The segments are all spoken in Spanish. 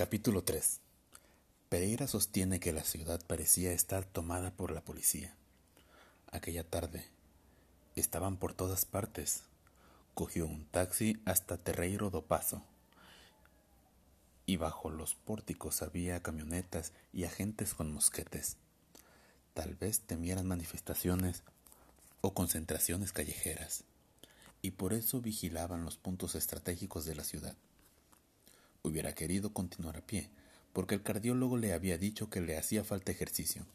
Capítulo 3 Pereira sostiene que la ciudad parecía estar tomada por la policía. Aquella tarde estaban por todas partes. Cogió un taxi hasta Terreiro do Paso. Y bajo los pórticos había camionetas y agentes con mosquetes. Tal vez temieran manifestaciones o concentraciones callejeras, y por eso vigilaban los puntos estratégicos de la ciudad. Hubiera querido continuar a pie, porque el cardiólogo le había dicho que le hacía falta ejercicio,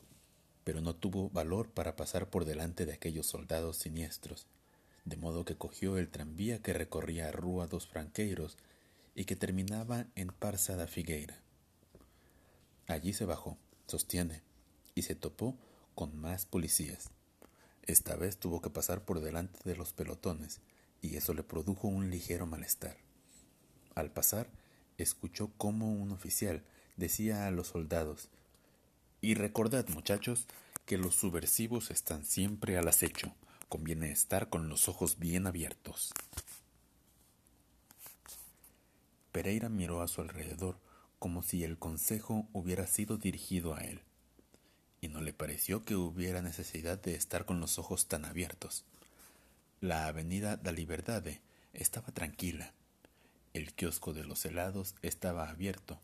pero no tuvo valor para pasar por delante de aquellos soldados siniestros, de modo que cogió el tranvía que recorría Rúa dos Franqueiros y que terminaba en Parza da Figueira. Allí se bajó, sostiene, y se topó con más policías. Esta vez tuvo que pasar por delante de los pelotones, y eso le produjo un ligero malestar. Al pasar, escuchó cómo un oficial decía a los soldados Y recordad, muchachos, que los subversivos están siempre al acecho. Conviene estar con los ojos bien abiertos. Pereira miró a su alrededor como si el consejo hubiera sido dirigido a él, y no le pareció que hubiera necesidad de estar con los ojos tan abiertos. La avenida da Liberdade estaba tranquila, el kiosco de los helados estaba abierto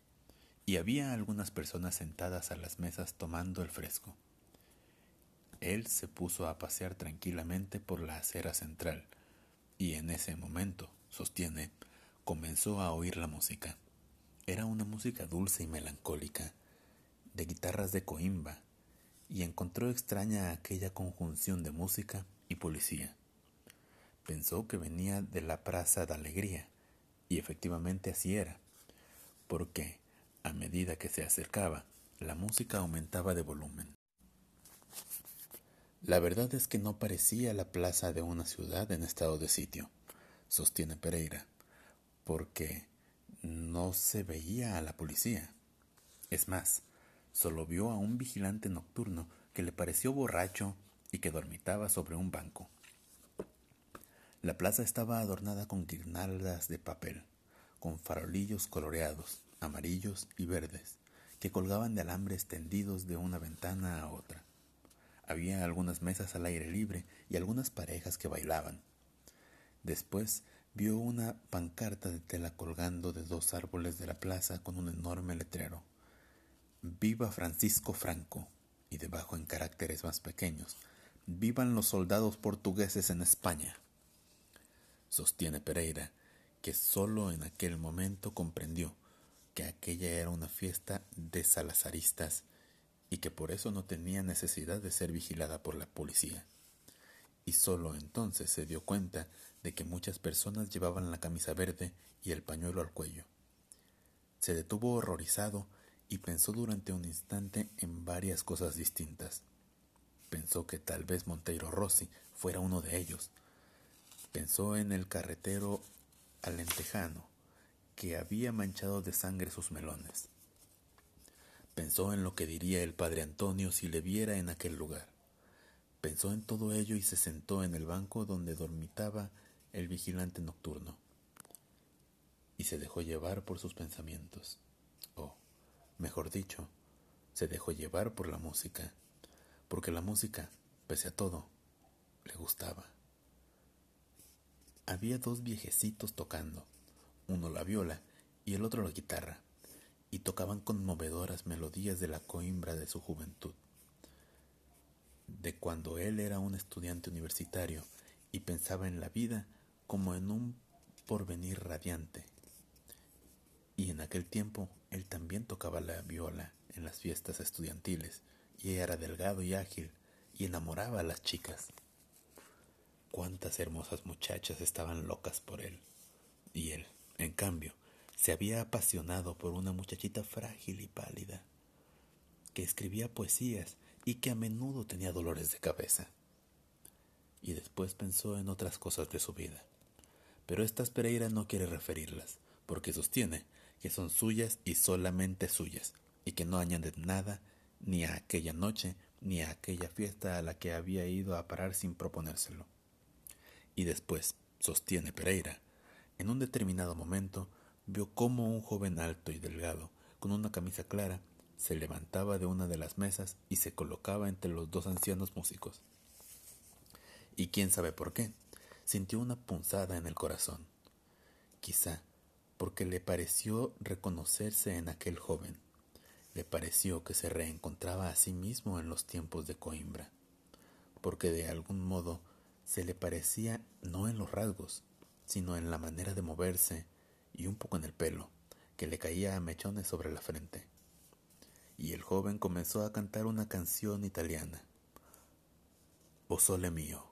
y había algunas personas sentadas a las mesas tomando el fresco. Él se puso a pasear tranquilamente por la acera central y en ese momento, sostiene, comenzó a oír la música. Era una música dulce y melancólica, de guitarras de coimba, y encontró extraña aquella conjunción de música y policía. Pensó que venía de la Plaza de Alegría, y efectivamente así era, porque a medida que se acercaba, la música aumentaba de volumen. La verdad es que no parecía la plaza de una ciudad en estado de sitio, sostiene Pereira, porque no se veía a la policía. Es más, solo vio a un vigilante nocturno que le pareció borracho y que dormitaba sobre un banco. La plaza estaba adornada con guirnaldas de papel, con farolillos coloreados, amarillos y verdes, que colgaban de alambres tendidos de una ventana a otra. Había algunas mesas al aire libre y algunas parejas que bailaban. Después vio una pancarta de tela colgando de dos árboles de la plaza con un enorme letrero. Viva Francisco Franco, y debajo en caracteres más pequeños, Vivan los soldados portugueses en España sostiene Pereira, que sólo en aquel momento comprendió que aquella era una fiesta de salazaristas y que por eso no tenía necesidad de ser vigilada por la policía. Y sólo entonces se dio cuenta de que muchas personas llevaban la camisa verde y el pañuelo al cuello. Se detuvo horrorizado y pensó durante un instante en varias cosas distintas. Pensó que tal vez Monteiro Rossi fuera uno de ellos, Pensó en el carretero alentejano que había manchado de sangre sus melones. Pensó en lo que diría el padre Antonio si le viera en aquel lugar. Pensó en todo ello y se sentó en el banco donde dormitaba el vigilante nocturno. Y se dejó llevar por sus pensamientos. O, mejor dicho, se dejó llevar por la música, porque la música, pese a todo, le gustaba. Había dos viejecitos tocando, uno la viola y el otro la guitarra, y tocaban conmovedoras melodías de la coimbra de su juventud, de cuando él era un estudiante universitario y pensaba en la vida como en un porvenir radiante. Y en aquel tiempo él también tocaba la viola en las fiestas estudiantiles, y era delgado y ágil, y enamoraba a las chicas. Cuántas hermosas muchachas estaban locas por él. Y él, en cambio, se había apasionado por una muchachita frágil y pálida, que escribía poesías y que a menudo tenía dolores de cabeza. Y después pensó en otras cosas de su vida. Pero estas Pereira no quiere referirlas, porque sostiene que son suyas y solamente suyas, y que no añaden nada ni a aquella noche ni a aquella fiesta a la que había ido a parar sin proponérselo. Y después, sostiene Pereira, en un determinado momento vio cómo un joven alto y delgado, con una camisa clara, se levantaba de una de las mesas y se colocaba entre los dos ancianos músicos. Y quién sabe por qué, sintió una punzada en el corazón. Quizá porque le pareció reconocerse en aquel joven. Le pareció que se reencontraba a sí mismo en los tiempos de Coimbra, porque de algún modo se le parecía no en los rasgos, sino en la manera de moverse y un poco en el pelo, que le caía a mechones sobre la frente. Y el joven comenzó a cantar una canción italiana, O Sole Mío,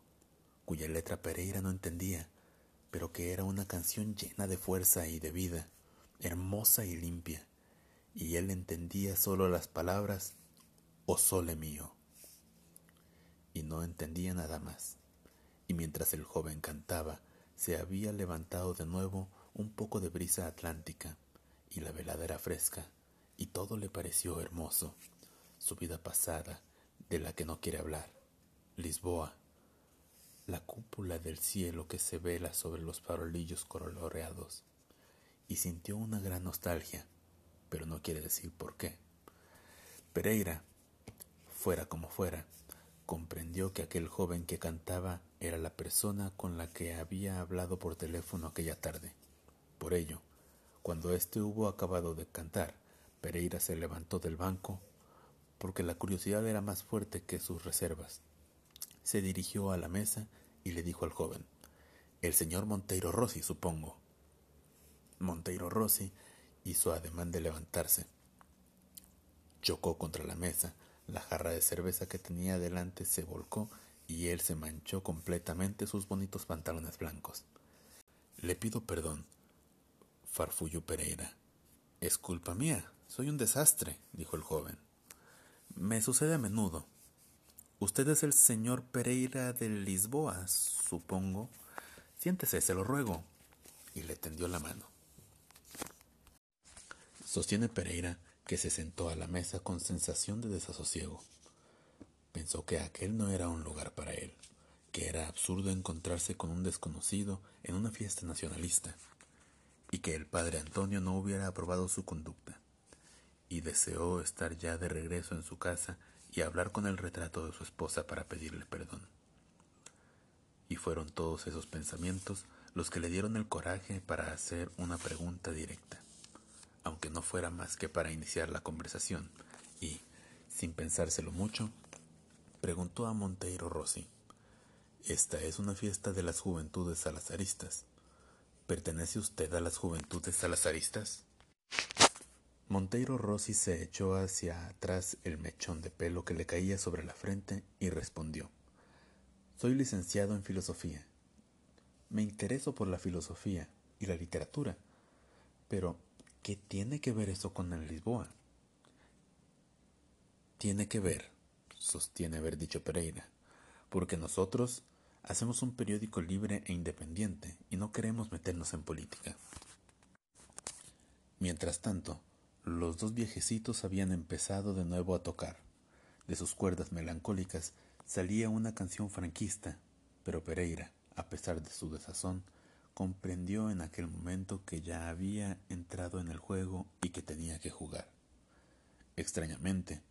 cuya letra Pereira no entendía, pero que era una canción llena de fuerza y de vida, hermosa y limpia, y él entendía solo las palabras O Sole Mío, y no entendía nada más. Y mientras el joven cantaba, se había levantado de nuevo un poco de brisa atlántica, y la velada era fresca, y todo le pareció hermoso, su vida pasada, de la que no quiere hablar, Lisboa, la cúpula del cielo que se vela sobre los farolillos coloreados, y sintió una gran nostalgia, pero no quiere decir por qué. Pereira, fuera como fuera, comprendió que aquel joven que cantaba era la persona con la que había hablado por teléfono aquella tarde. Por ello, cuando éste hubo acabado de cantar, Pereira se levantó del banco porque la curiosidad era más fuerte que sus reservas. Se dirigió a la mesa y le dijo al joven, El señor Monteiro Rossi, supongo. Monteiro Rossi hizo ademán de levantarse. Chocó contra la mesa, la jarra de cerveza que tenía delante se volcó y él se manchó completamente sus bonitos pantalones blancos. Le pido perdón, farfulló Pereira. Es culpa mía, soy un desastre, dijo el joven. Me sucede a menudo. Usted es el señor Pereira de Lisboa, supongo. Siéntese, se lo ruego. Y le tendió la mano. Sostiene Pereira que se sentó a la mesa con sensación de desasosiego. Pensó que aquel no era un lugar para él, que era absurdo encontrarse con un desconocido en una fiesta nacionalista, y que el padre Antonio no hubiera aprobado su conducta, y deseó estar ya de regreso en su casa y hablar con el retrato de su esposa para pedirle perdón. Y fueron todos esos pensamientos los que le dieron el coraje para hacer una pregunta directa, aunque no fuera más que para iniciar la conversación, y, sin pensárselo mucho, preguntó a Monteiro Rossi, Esta es una fiesta de las juventudes salazaristas. ¿Pertenece usted a las juventudes salazaristas? Monteiro Rossi se echó hacia atrás el mechón de pelo que le caía sobre la frente y respondió Soy licenciado en filosofía. Me intereso por la filosofía y la literatura. Pero, ¿qué tiene que ver eso con el Lisboa? Tiene que ver, sostiene haber dicho Pereira, porque nosotros hacemos un periódico libre e independiente y no queremos meternos en política. Mientras tanto, los dos viejecitos habían empezado de nuevo a tocar. De sus cuerdas melancólicas salía una canción franquista, pero Pereira, a pesar de su desazón, comprendió en aquel momento que ya había entrado en el juego y que tenía que jugar. Extrañamente,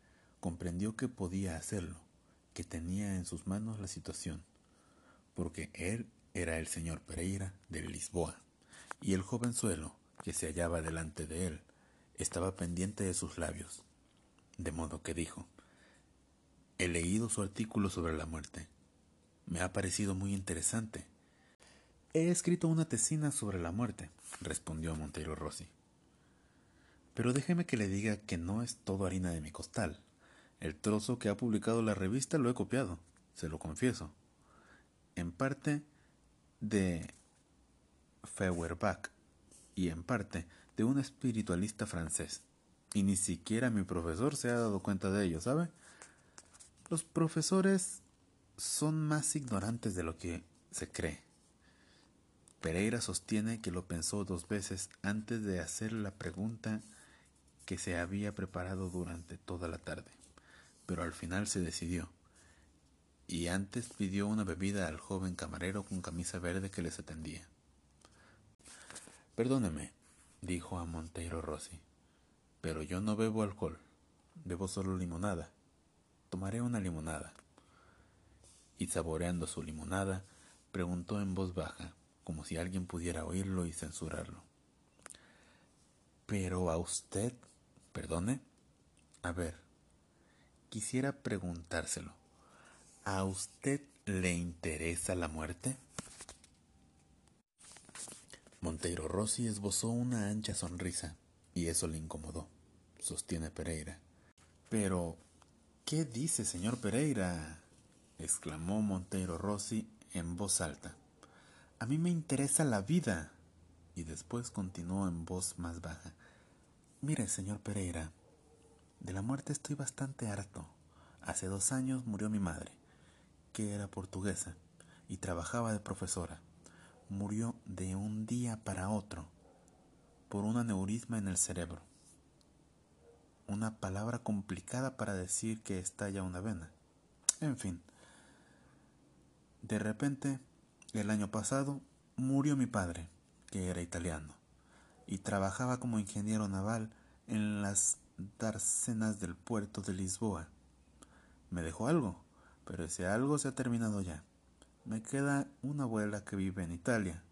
comprendió que podía hacerlo, que tenía en sus manos la situación, porque él era el señor Pereira de Lisboa, y el jovenzuelo que se hallaba delante de él estaba pendiente de sus labios, de modo que dijo, He leído su artículo sobre la muerte. Me ha parecido muy interesante. He escrito una tesina sobre la muerte, respondió Monteiro Rossi. Pero déjeme que le diga que no es todo harina de mi costal. El trozo que ha publicado la revista lo he copiado, se lo confieso. En parte de Feuerbach y en parte de un espiritualista francés. Y ni siquiera mi profesor se ha dado cuenta de ello, ¿sabe? Los profesores son más ignorantes de lo que se cree. Pereira sostiene que lo pensó dos veces antes de hacer la pregunta que se había preparado durante toda la tarde, pero al final se decidió, y antes pidió una bebida al joven camarero con camisa verde que les atendía. Perdóneme, dijo a Monteiro Rossi, pero yo no bebo alcohol, bebo solo limonada. Tomaré una limonada. Y saboreando su limonada, preguntó en voz baja, como si alguien pudiera oírlo y censurarlo. Pero a usted, perdone, a ver, quisiera preguntárselo. ¿A usted le interesa la muerte? Monteiro Rossi esbozó una ancha sonrisa, y eso le incomodó, sostiene Pereira. Pero, ¿qué dice, señor Pereira? exclamó Monteiro Rossi en voz alta. A mí me interesa la vida. Y después continuó en voz más baja. Mire, señor Pereira, de la muerte estoy bastante harto. Hace dos años murió mi madre, que era portuguesa y trabajaba de profesora. Murió de un día para otro por un aneurisma en el cerebro. Una palabra complicada para decir que estalla una vena. En fin, de repente, el año pasado, murió mi padre, que era italiano, y trabajaba como ingeniero naval en las dársenas del puerto de Lisboa. Me dejó algo, pero ese algo se ha terminado ya. Me queda una abuela que vive en Italia,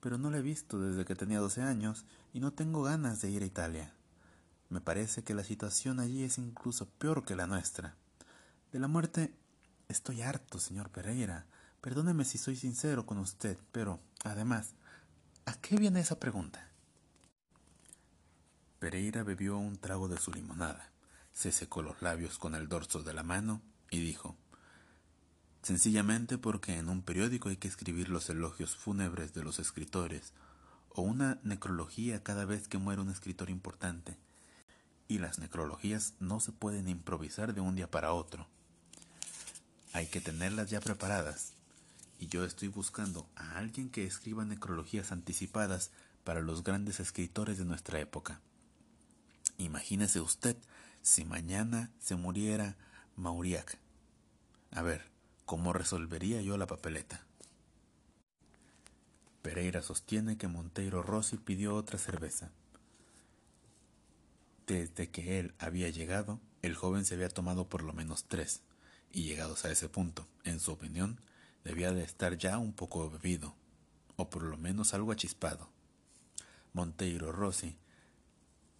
pero no la he visto desde que tenía 12 años y no tengo ganas de ir a Italia. Me parece que la situación allí es incluso peor que la nuestra. De la muerte Estoy harto, señor Pereira. Perdóneme si soy sincero con usted, pero, además, ¿a qué viene esa pregunta? Pereira bebió un trago de su limonada, se secó los labios con el dorso de la mano y dijo, sencillamente porque en un periódico hay que escribir los elogios fúnebres de los escritores, o una necrología cada vez que muere un escritor importante, y las necrologías no se pueden improvisar de un día para otro hay que tenerlas ya preparadas. Y yo estoy buscando a alguien que escriba necrologías anticipadas para los grandes escritores de nuestra época. Imagínese usted si mañana se muriera Mauriac. A ver, ¿cómo resolvería yo la papeleta? Pereira sostiene que Monteiro Rossi pidió otra cerveza. Desde que él había llegado, el joven se había tomado por lo menos tres y llegados a ese punto, en su opinión, debía de estar ya un poco bebido, o por lo menos algo achispado. Monteiro Rossi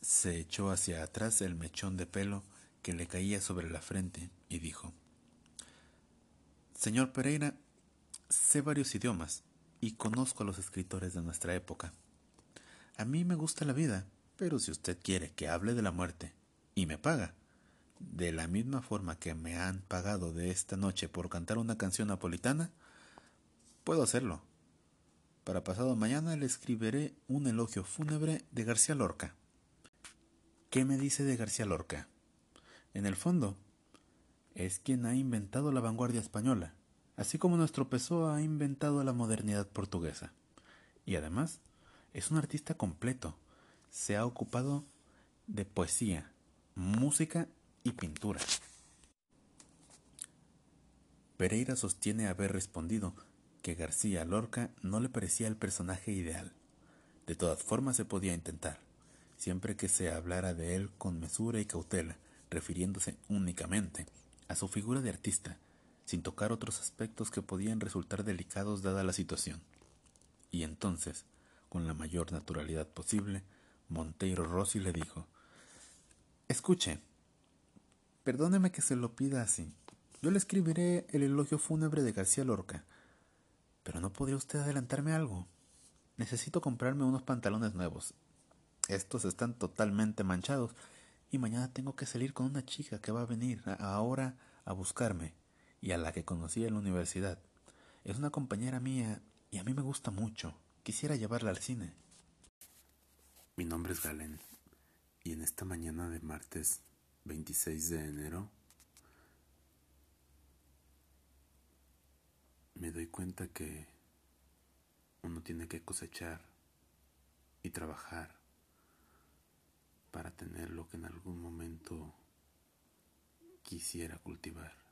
se echó hacia atrás el mechón de pelo que le caía sobre la frente y dijo Señor Pereira, sé varios idiomas y conozco a los escritores de nuestra época. A mí me gusta la vida, pero si usted quiere que hable de la muerte y me paga, de la misma forma que me han pagado de esta noche por cantar una canción napolitana, puedo hacerlo. Para pasado mañana le escribiré un elogio fúnebre de García Lorca. ¿Qué me dice de García Lorca? En el fondo, es quien ha inventado la vanguardia española, así como nuestro Pessoa ha inventado la modernidad portuguesa. Y además, es un artista completo. Se ha ocupado de poesía, música y pintura. Pereira sostiene haber respondido que García Lorca no le parecía el personaje ideal. De todas formas se podía intentar, siempre que se hablara de él con mesura y cautela, refiriéndose únicamente a su figura de artista, sin tocar otros aspectos que podían resultar delicados dada la situación. Y entonces, con la mayor naturalidad posible, Monteiro Rossi le dijo Escuche, Perdóneme que se lo pida así. Yo le escribiré el elogio fúnebre de García Lorca. Pero no podría usted adelantarme algo. Necesito comprarme unos pantalones nuevos. Estos están totalmente manchados y mañana tengo que salir con una chica que va a venir ahora a buscarme y a la que conocí en la universidad. Es una compañera mía y a mí me gusta mucho. Quisiera llevarla al cine. Mi nombre es Galen y en esta mañana de martes 26 de enero, me doy cuenta que uno tiene que cosechar y trabajar para tener lo que en algún momento quisiera cultivar.